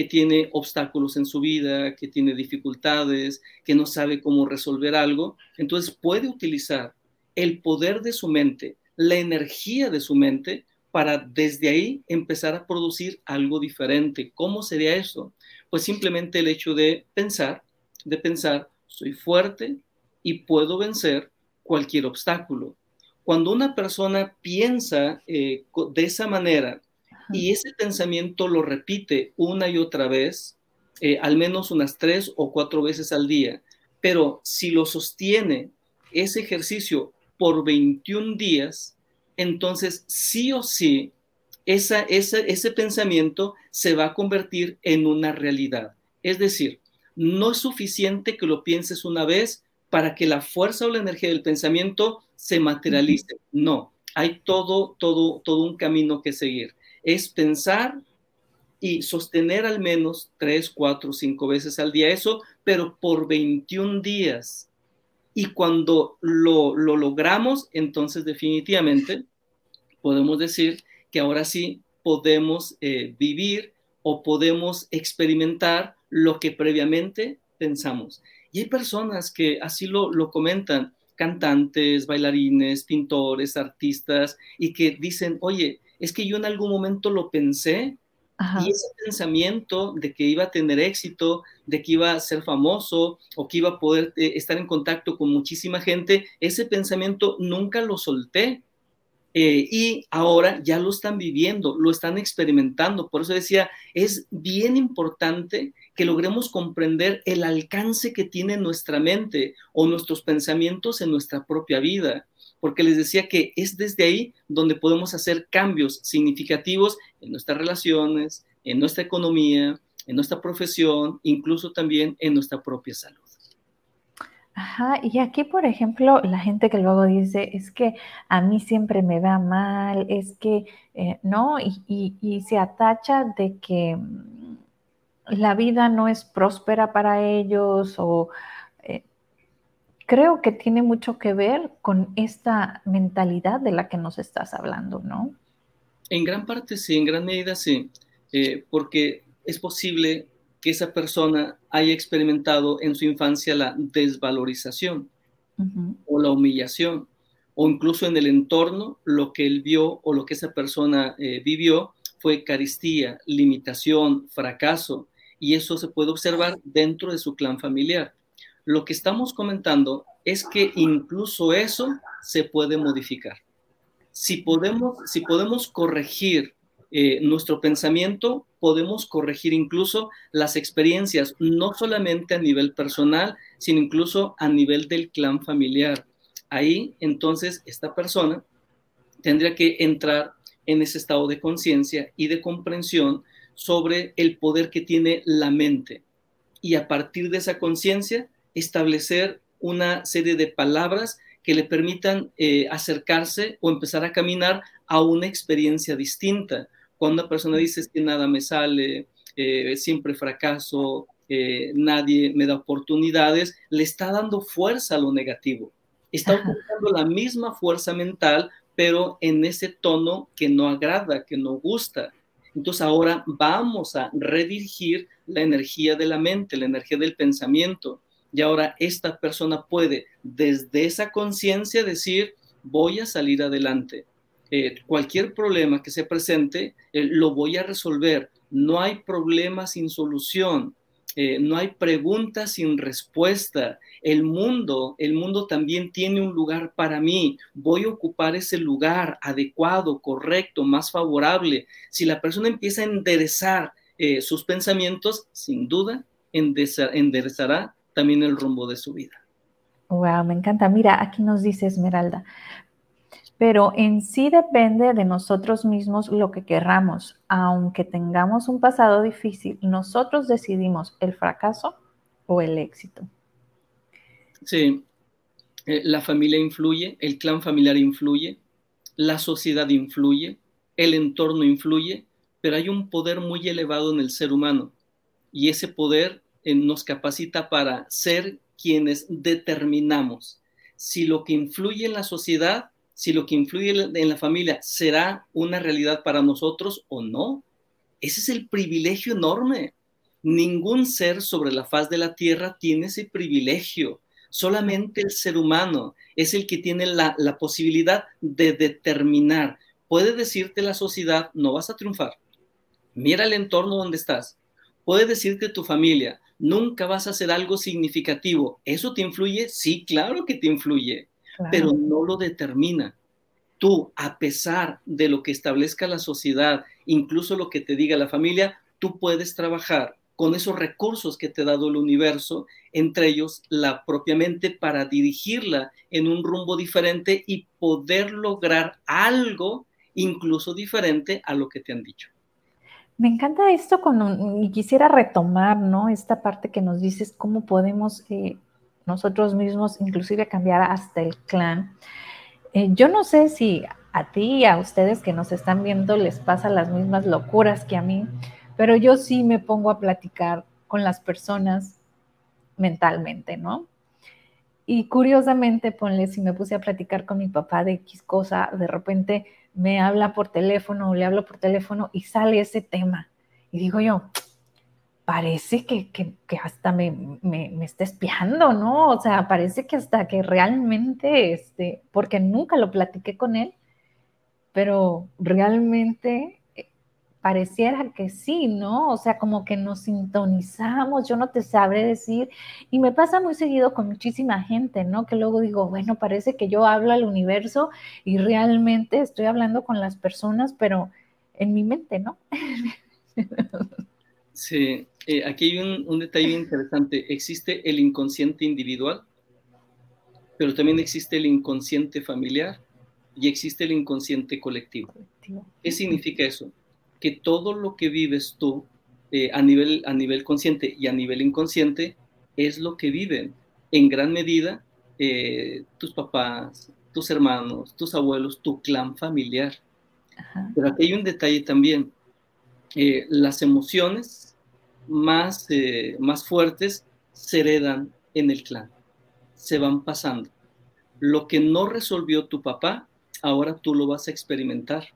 que tiene obstáculos en su vida, que tiene dificultades, que no sabe cómo resolver algo, entonces puede utilizar el poder de su mente, la energía de su mente, para desde ahí empezar a producir algo diferente. ¿Cómo sería eso? Pues simplemente el hecho de pensar, de pensar, soy fuerte y puedo vencer cualquier obstáculo. Cuando una persona piensa eh, de esa manera y ese pensamiento lo repite una y otra vez, eh, al menos unas tres o cuatro veces al día, pero si lo sostiene ese ejercicio por 21 días, entonces sí o sí esa, ese pensamiento se va a convertir en una realidad. Es decir, no es suficiente que lo pienses una vez para que la fuerza o la energía del pensamiento se materialice. No, hay todo, todo, todo un camino que seguir. Es pensar y sostener al menos tres, cuatro, cinco veces al día eso, pero por 21 días. Y cuando lo, lo logramos, entonces definitivamente podemos decir que ahora sí podemos eh, vivir o podemos experimentar lo que previamente pensamos. Y hay personas que así lo, lo comentan, cantantes, bailarines, pintores, artistas, y que dicen, oye, es que yo en algún momento lo pensé y ese pensamiento de que iba a tener éxito, de que iba a ser famoso o que iba a poder eh, estar en contacto con muchísima gente, ese pensamiento nunca lo solté. Eh, y ahora ya lo están viviendo, lo están experimentando. Por eso decía, es bien importante que logremos comprender el alcance que tiene nuestra mente o nuestros pensamientos en nuestra propia vida, porque les decía que es desde ahí donde podemos hacer cambios significativos en nuestras relaciones, en nuestra economía, en nuestra profesión, incluso también en nuestra propia salud. Ajá, y aquí, por ejemplo, la gente que luego dice, es que a mí siempre me va mal, es que, eh, ¿no? Y, se atacha de que mm, la vida no es próspera para ellos o creo que tiene mucho que ver con esta mentalidad de la que nos estás hablando, ¿no? En gran parte sí, en gran medida sí, eh, porque es posible que esa persona haya experimentado en su infancia la desvalorización o la humillación, o incluso en el entorno lo que él vio o lo que esa persona eh, vivió fue caristía, limitación, fracaso, y eso se puede observar dentro de su clan familiar. Lo que estamos comentando es que incluso eso se puede modificar. Si podemos, si podemos corregir eh, nuestro pensamiento, podemos corregir incluso las experiencias, no solamente a nivel personal, sino incluso a nivel del clan familiar. Ahí, entonces, esta persona tendría que entrar en ese estado de conciencia y de comprensión sobre el poder que tiene la mente. Y a partir de esa conciencia, establecer una serie de palabras que le permitan eh, acercarse o empezar a caminar a una experiencia distinta, cuando una persona dice que nada me sale, eh, siempre fracaso, eh, nadie me da oportunidades, le está dando fuerza a lo negativo. Está ocupando la misma fuerza mental, pero en ese tono que no agrada, que no gusta. Entonces ahora vamos a redirigir la energía de la mente, la energía del pensamiento. Y ahora esta persona puede desde esa conciencia decir, voy a salir adelante. Eh, cualquier problema que se presente, eh, lo voy a resolver. No hay problema sin solución. Eh, no hay pregunta sin respuesta. El mundo, el mundo también tiene un lugar para mí. Voy a ocupar ese lugar adecuado, correcto, más favorable. Si la persona empieza a enderezar sus pensamientos, sin duda enderezará también el rumbo de su vida. Wow, me encanta. Mira, aquí nos dice Esmeralda, pero en sí depende de nosotros mismos lo que querramos. Aunque tengamos un pasado difícil, nosotros decidimos el fracaso o el éxito. Sí, eh, la familia influye, el clan familiar influye, la sociedad influye, el entorno influye, pero hay un poder muy elevado en el ser humano y ese poder nos capacita para ser quienes determinamos si lo que influye en la sociedad si lo que influye en la familia será una realidad para nosotros o no. Ese es el privilegio enorme. Ningún ser sobre la faz de la tierra tiene ese privilegio. Solamente el ser humano es el que tiene la, posibilidad de determinar. Puede decirte la sociedad, no vas a triunfar. Mira el entorno donde estás. Puede decirte tu familia, nunca vas a hacer algo significativo. ¿Eso te influye? Sí, claro que te influye, pero no lo determina. Tú, a pesar de lo que establezca la sociedad, incluso lo que te diga la familia, tú puedes trabajar con esos recursos que te ha dado el universo, entre ellos la propia mente, para dirigirla en un rumbo diferente y poder lograr algo incluso diferente a lo que te han dicho. Me encanta esto con, y quisiera retomar, ¿no? Esta parte que nos dices, cómo podemos eh, nosotros mismos inclusive cambiar hasta el clan. Eh, yo no sé si a ti y a ustedes que nos están viendo les pasa las mismas locuras que a mí, pero yo sí me pongo a platicar con las personas mentalmente, ¿no? Y curiosamente, ponle, si me puse a platicar con mi papá de X cosa, de repente me habla por teléfono o le hablo por teléfono y sale ese tema. Y digo yo, parece que, hasta me, me, está espiando, ¿no? O sea, parece que hasta que realmente, este, porque nunca lo platiqué con él, pero realmente pareciera que sí, ¿no? O sea, como que nos sintonizamos, yo no te sabré decir, y me pasa muy seguido con muchísima gente, ¿no? Que luego digo, bueno, parece que yo hablo al universo y realmente estoy hablando con las personas, pero en mi mente, ¿no? <laughs> Sí, eh, aquí hay un, un detalle interesante. Existe el inconsciente individual, pero también existe el inconsciente familiar y existe el inconsciente colectivo. ¿Qué significa eso? Que todo lo que vives tú eh, a, nivel, a nivel consciente y a nivel inconsciente es lo que viven en gran medida eh, tus papás, tus hermanos, tus abuelos, tu clan familiar. Pero aquí hay un detalle también. Eh, las emociones más, más fuertes se heredan en el clan, se van pasando. Lo que no resolvió tu papá, ahora tú lo vas a experimentar.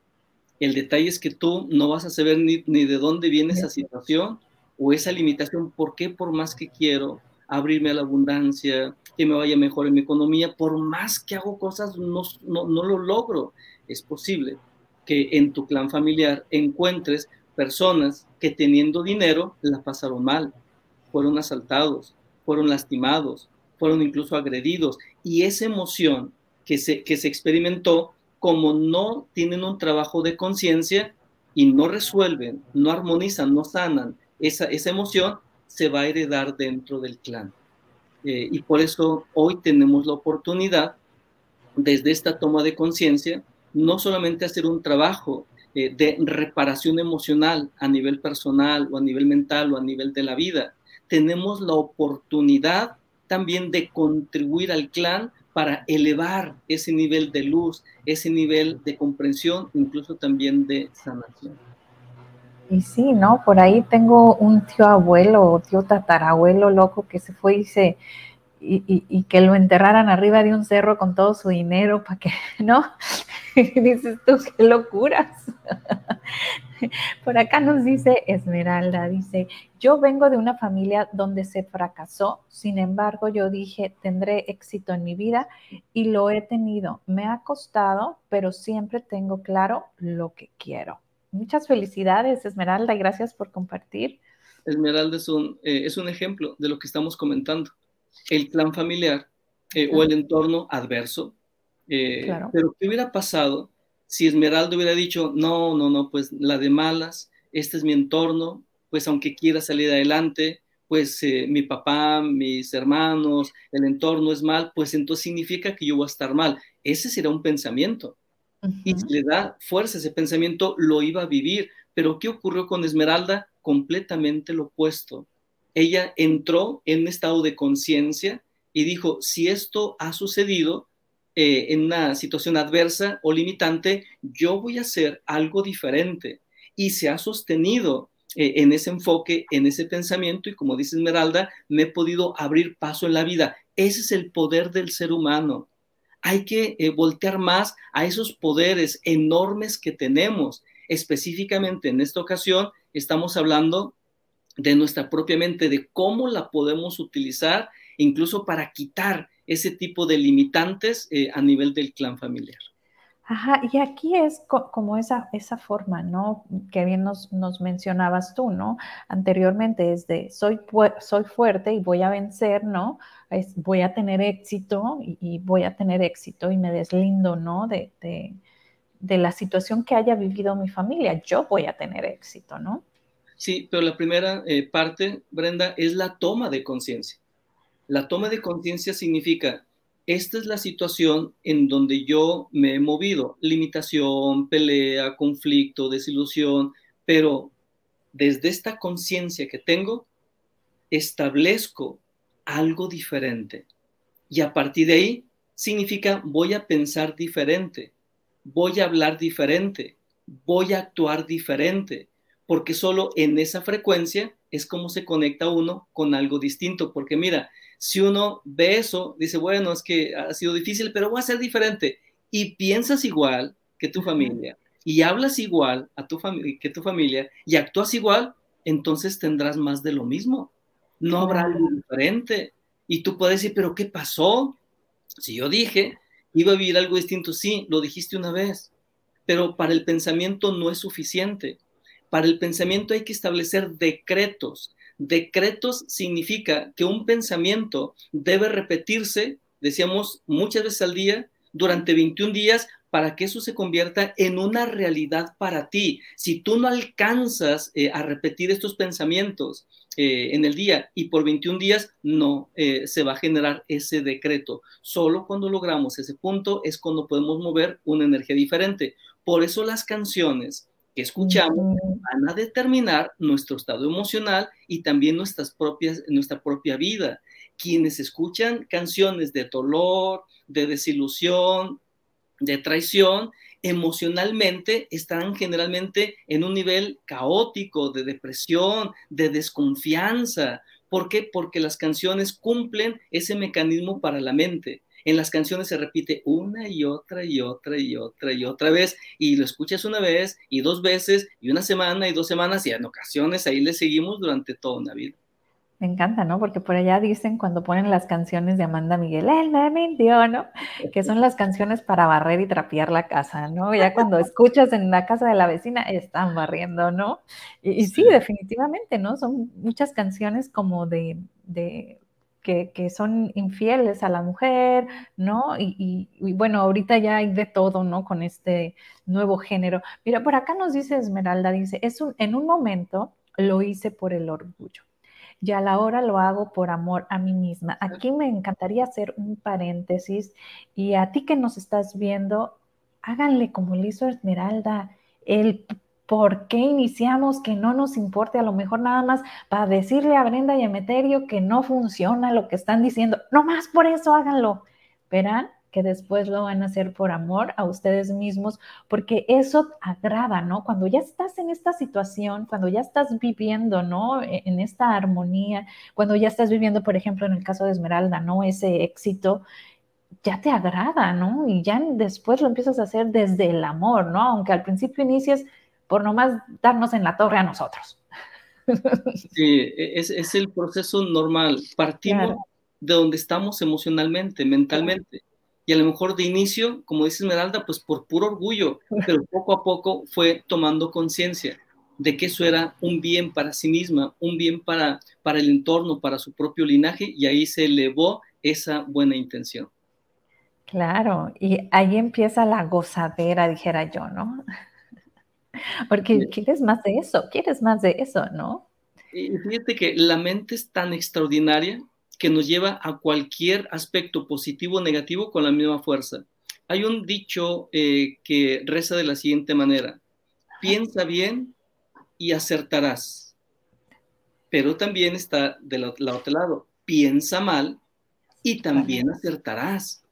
El detalle es que tú no vas a saber ni, de dónde viene esa situación o esa limitación. ¿Por qué por más que quiero abrirme a la abundancia, que me vaya mejor en mi economía, por más que hago cosas, no, no, no lo logro? Es posible que en tu clan familiar encuentres personas que teniendo dinero la pasaron mal, fueron asaltados, fueron lastimados, fueron incluso agredidos. Y esa emoción que se, que se experimentó como no tienen un trabajo de conciencia y no resuelven, no armonizan, no sanan esa, emoción, se va a heredar dentro del clan. Eh, y por eso hoy tenemos la oportunidad, desde esta toma de conciencia, no solamente hacer un trabajo eh, de reparación emocional a nivel personal o a nivel mental o a nivel de la vida, tenemos la oportunidad también de contribuir al clan para elevar ese nivel de luz, ese nivel de comprensión, incluso también de sanación. Y sí, ¿no? Por ahí tengo un tío abuelo o tío tatarabuelo loco que se fue y se y, que lo enterraran arriba de un cerro con todo su dinero para que, <laughs> ¿no? <laughs> dices tú, qué locuras. <laughs> <laughs> Por acá nos dice Esmeralda, dice, yo vengo de una familia donde se fracasó, sin embargo yo dije, tendré éxito en mi vida y lo he tenido. Me ha costado, pero siempre tengo claro lo que quiero. Muchas felicidades, Esmeralda, y gracias por compartir. Esmeralda es un, eh, es un ejemplo de lo que estamos comentando el clan familiar eh, o el entorno adverso. Eh, pero ¿qué hubiera pasado si Esmeralda hubiera dicho, no, no, no, pues la de malas, este es mi entorno, pues aunque quiera salir adelante, pues eh, mi papá, mis hermanos, el entorno es mal, pues entonces significa que yo voy a estar mal. Ese será un pensamiento. Y si le da fuerza ese pensamiento, lo iba a vivir. Pero ¿qué ocurrió con Esmeralda? Completamente lo opuesto ella entró en un estado de conciencia y dijo, si esto ha sucedido eh, en una situación adversa o limitante, yo voy a hacer algo diferente. Y se ha sostenido eh, en ese enfoque, en ese pensamiento, y como dice Esmeralda, me he podido abrir paso en la vida. Ese es el poder del ser humano. hay que eh, voltear más a esos poderes enormes que tenemos. Específicamente en esta ocasión estamos hablando de nuestra propia mente, de cómo la podemos utilizar incluso para quitar ese tipo de limitantes eh, a nivel del clan familiar. Ajá, y aquí es como esa, esa forma, ¿no? Que bien nos, nos, mencionabas tú, ¿no? Anteriormente es de soy, soy fuerte y voy a vencer, ¿no? Es, voy a tener éxito y, voy a tener éxito y me deslindo, ¿no? De, de, de, la situación que haya vivido mi familia, yo voy a tener éxito, ¿no? Sí, pero la primera eh, parte, Brenda, es la toma de conciencia. La toma de conciencia significa esta es la situación en donde yo me he movido, limitación, pelea, conflicto, desilusión, pero desde esta conciencia que tengo, establezco algo diferente. Y a partir de ahí significa voy a pensar diferente, voy a hablar diferente, voy a actuar diferente, porque solo en esa frecuencia es como se conecta uno con algo distinto, porque mira, si uno ve eso, dice, bueno, es que ha sido difícil, pero voy a ser diferente. Y piensas igual que tu familia, y hablas igual a tu que tu familia, y actúas igual, entonces tendrás más de lo mismo. No habrá algo diferente. Y tú puedes decir, pero ¿qué pasó? Si yo dije, iba a vivir algo distinto, sí, lo dijiste una vez, pero para el pensamiento no es suficiente. Para el pensamiento hay que establecer decretos, Decretos significa que un pensamiento debe repetirse, decíamos, muchas veces al día, durante 21 días, para que eso se convierta en una realidad para ti. Si tú no alcanzas eh, a repetir estos pensamientos eh, en el día y por 21 días, no eh, se va a generar ese decreto. Solo cuando logramos ese punto es cuando podemos mover una energía diferente. Por eso las canciones que escuchamos van a determinar nuestro estado emocional y también nuestras propias, nuestra propia vida. Quienes escuchan canciones de dolor, de desilusión, de traición, emocionalmente están generalmente en un nivel caótico, de depresión, de desconfianza. ¿Por qué? Porque las canciones cumplen ese mecanismo para la mente en las canciones se repite una y otra y otra y otra y otra vez y lo escuchas una vez y dos veces y una semana y dos semanas y en ocasiones ahí le seguimos durante toda una vida. Me encanta, ¿no? Porque por allá dicen cuando ponen las canciones de Amanda Miguel, él me mintió, ¿no? Que son las canciones para barrer y trapear la casa, ¿no? Ya cuando escuchas en la casa de la vecina, están barriendo, ¿no? Y, sí, definitivamente, ¿no? Son muchas canciones como de, de que, son infieles a la mujer, ¿no? Y, bueno, ahorita ya hay de todo, ¿no? Con este nuevo género. Mira, por acá nos dice Esmeralda, dice, es un, en un momento lo hice por el orgullo y a la hora lo hago por amor a mí misma. Aquí me encantaría hacer un paréntesis y a ti que nos estás viendo, háganle como le hizo Esmeralda, el ¿Por qué iniciamos que no nos importe a lo mejor nada más para decirle a Brenda y a Emeterio que no funciona lo que están diciendo? No más por eso háganlo. Verán que después lo van a hacer por amor a ustedes mismos, porque eso agrada, ¿no? Cuando ya estás en esta situación, cuando ya estás viviendo, ¿no? E, en esta armonía, cuando ya estás viviendo, por ejemplo, en el caso de Esmeralda, ¿no? Ese éxito, ya te agrada, ¿no? Y ya después lo empiezas a hacer desde el amor, ¿no? Aunque al principio inicies por nomás darnos en la torre a nosotros. Sí, e, es, el proceso normal. Partimos de donde estamos emocionalmente, mentalmente. Y a lo mejor de inicio, como dice Esmeralda, pues por puro orgullo, pero poco a poco fue tomando conciencia de que eso era un bien para sí misma, un bien para, para el entorno, para su propio linaje, y ahí se elevó esa buena intención. Claro, y ahí empieza la gozadera, dijera yo, ¿no? Porque quieres más de eso, quieres más de eso, ¿no? Y fíjate que la mente es tan extraordinaria que nos lleva a cualquier aspecto positivo o negativo con la misma fuerza. Hay un dicho eh, que reza de la siguiente manera, piensa bien y acertarás. Pero también está del otro lado, piensa mal y también acertarás.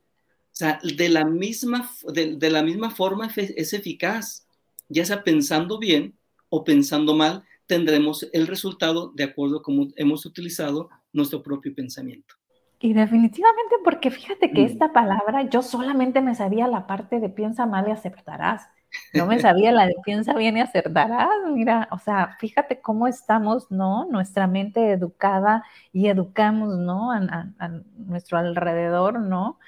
O sea, de la misma, de la misma forma es eficaz ya sea pensando bien o pensando mal, tendremos el resultado de acuerdo a cómo hemos utilizado nuestro propio pensamiento. Y definitivamente, porque fíjate que Mm. esta palabra yo solamente me sabía la parte de piensa mal y acertarás. <laughs> No me sabía la de piensa bien y acertarás. Mira, o sea, fíjate cómo estamos, ¿no? Nuestra mente educada y educamos, ¿no? A, a- a nuestro alrededor, ¿no?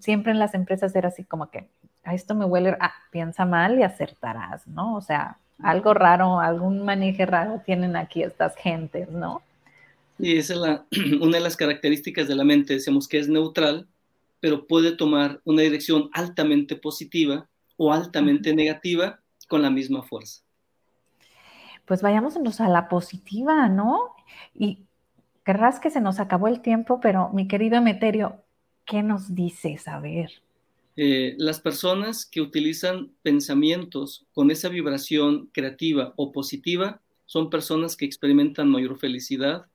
Siempre en las empresas era así como que a esto me huele, ah, piensa mal y acertarás, ¿no? O sea, algo raro, algún maneje raro tienen aquí estas gentes, ¿no? Y esa es la, <clears throat> una de las características de la mente, decíamos que es neutral, pero puede tomar una dirección altamente positiva o altamente negativa con la misma fuerza. Pues vayámonos a la positiva, ¿no? Y querrás que se nos acabó el tiempo, pero mi querido Emeterio, ¿qué nos dices? A ver. Eh, las personas que utilizan pensamientos con esa vibración creativa o positiva son personas que experimentan mayor felicidad,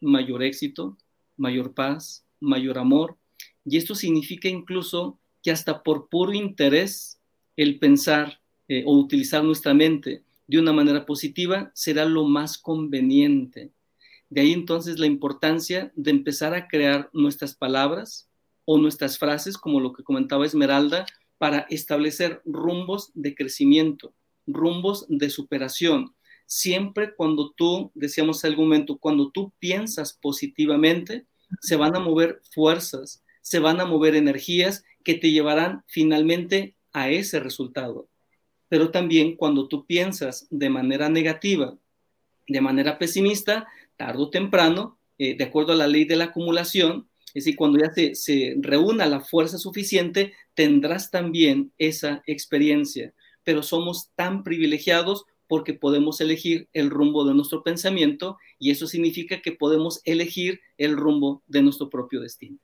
mayor éxito, mayor paz, mayor amor. Y esto significa incluso que hasta por puro interés el pensar eh, o utilizar nuestra mente de una manera positiva será lo más conveniente. De ahí entonces la importancia de empezar a crear nuestras palabras o nuestras frases, como lo que comentaba Esmeralda, para establecer rumbos de crecimiento, rumbos de superación. Siempre cuando tú, decíamos algún momento, cuando tú piensas positivamente, se van a mover fuerzas, se van a mover energías que te llevarán finalmente a ese resultado. Pero también cuando tú piensas de manera negativa, de manera pesimista, tarde o temprano, eh, de acuerdo a la ley de la acumulación, es decir, cuando ya se, reúna la fuerza suficiente, tendrás también esa experiencia. Pero somos tan privilegiados porque podemos elegir el rumbo de nuestro pensamiento y eso significa que podemos elegir el rumbo de nuestro propio destino.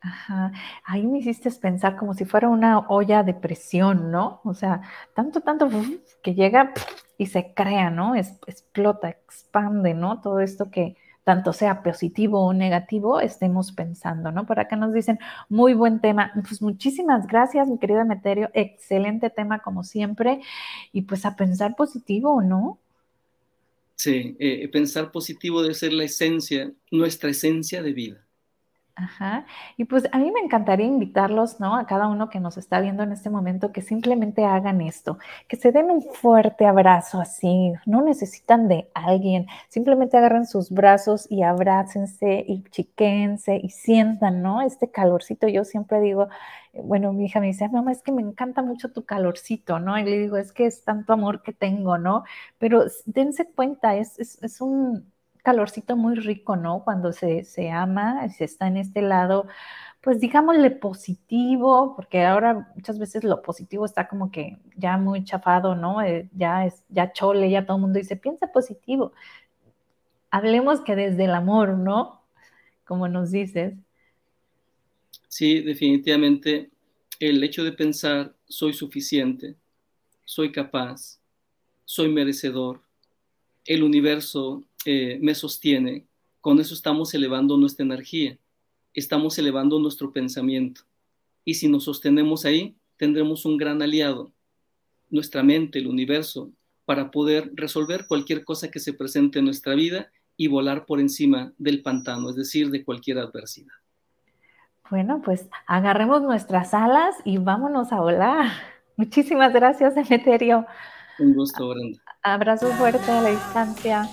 Ajá. Ahí me hiciste pensar como si fuera una olla de presión, ¿no? O sea, tanto, tanto que llega y se crea, ¿no? Es, explota, expande, ¿no? Todo esto que tanto sea positivo o negativo, estemos pensando, ¿no? Por acá nos dicen, muy buen tema. Pues muchísimas gracias, mi querido Emeterio. Excelente tema, como siempre. Y pues a pensar positivo, ¿no? Sí, eh, pensar positivo debe ser la esencia, nuestra esencia de vida. Ajá. Y pues a mí me encantaría invitarlos, ¿no? A cada uno que nos está viendo en este momento que simplemente hagan esto, que se den un fuerte abrazo así, no necesitan de alguien, simplemente agarren sus brazos y abrácense y chiquense y sientan, ¿no? Este calorcito, yo siempre digo, bueno, mi hija me dice, mamá, es que me encanta mucho tu calorcito, ¿no? Y le digo, es que es tanto amor que tengo, ¿no? Pero dense cuenta, es, es, es un calorcito muy rico, ¿no? Cuando se, se ama, se está en este lado, pues digámosle positivo, porque ahora muchas veces lo positivo está como que ya muy chafado, ¿no? Eh, ya es, ya chole, ya todo el mundo dice, piensa positivo. Hablemos que desde el amor, ¿no? Como nos dices. Sí, definitivamente el hecho de pensar soy suficiente, soy capaz, soy merecedor, el universo eh, me sostiene, con eso estamos elevando nuestra energía, estamos elevando nuestro pensamiento. Y si nos sostenemos ahí, tendremos un gran aliado, nuestra mente, el universo, para poder resolver cualquier cosa que se presente en nuestra vida y volar por encima del pantano, es decir, de cualquier adversidad. Bueno, pues agarremos nuestras alas y vámonos a volar. <laughs> Muchísimas gracias, Emeterio. Un gusto, Brenda. Abrazo fuerte a la distancia.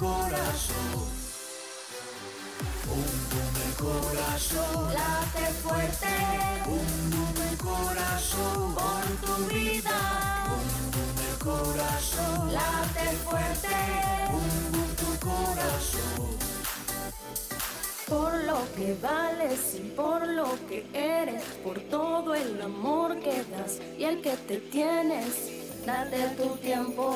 Corazón, el corazón, late fuerte, el corazón, por tu vida. el corazón, Late fuerte, bum tu corazón, por lo que vales y por lo que eres, por todo el amor que das y el que te tienes. Date tu tiempo,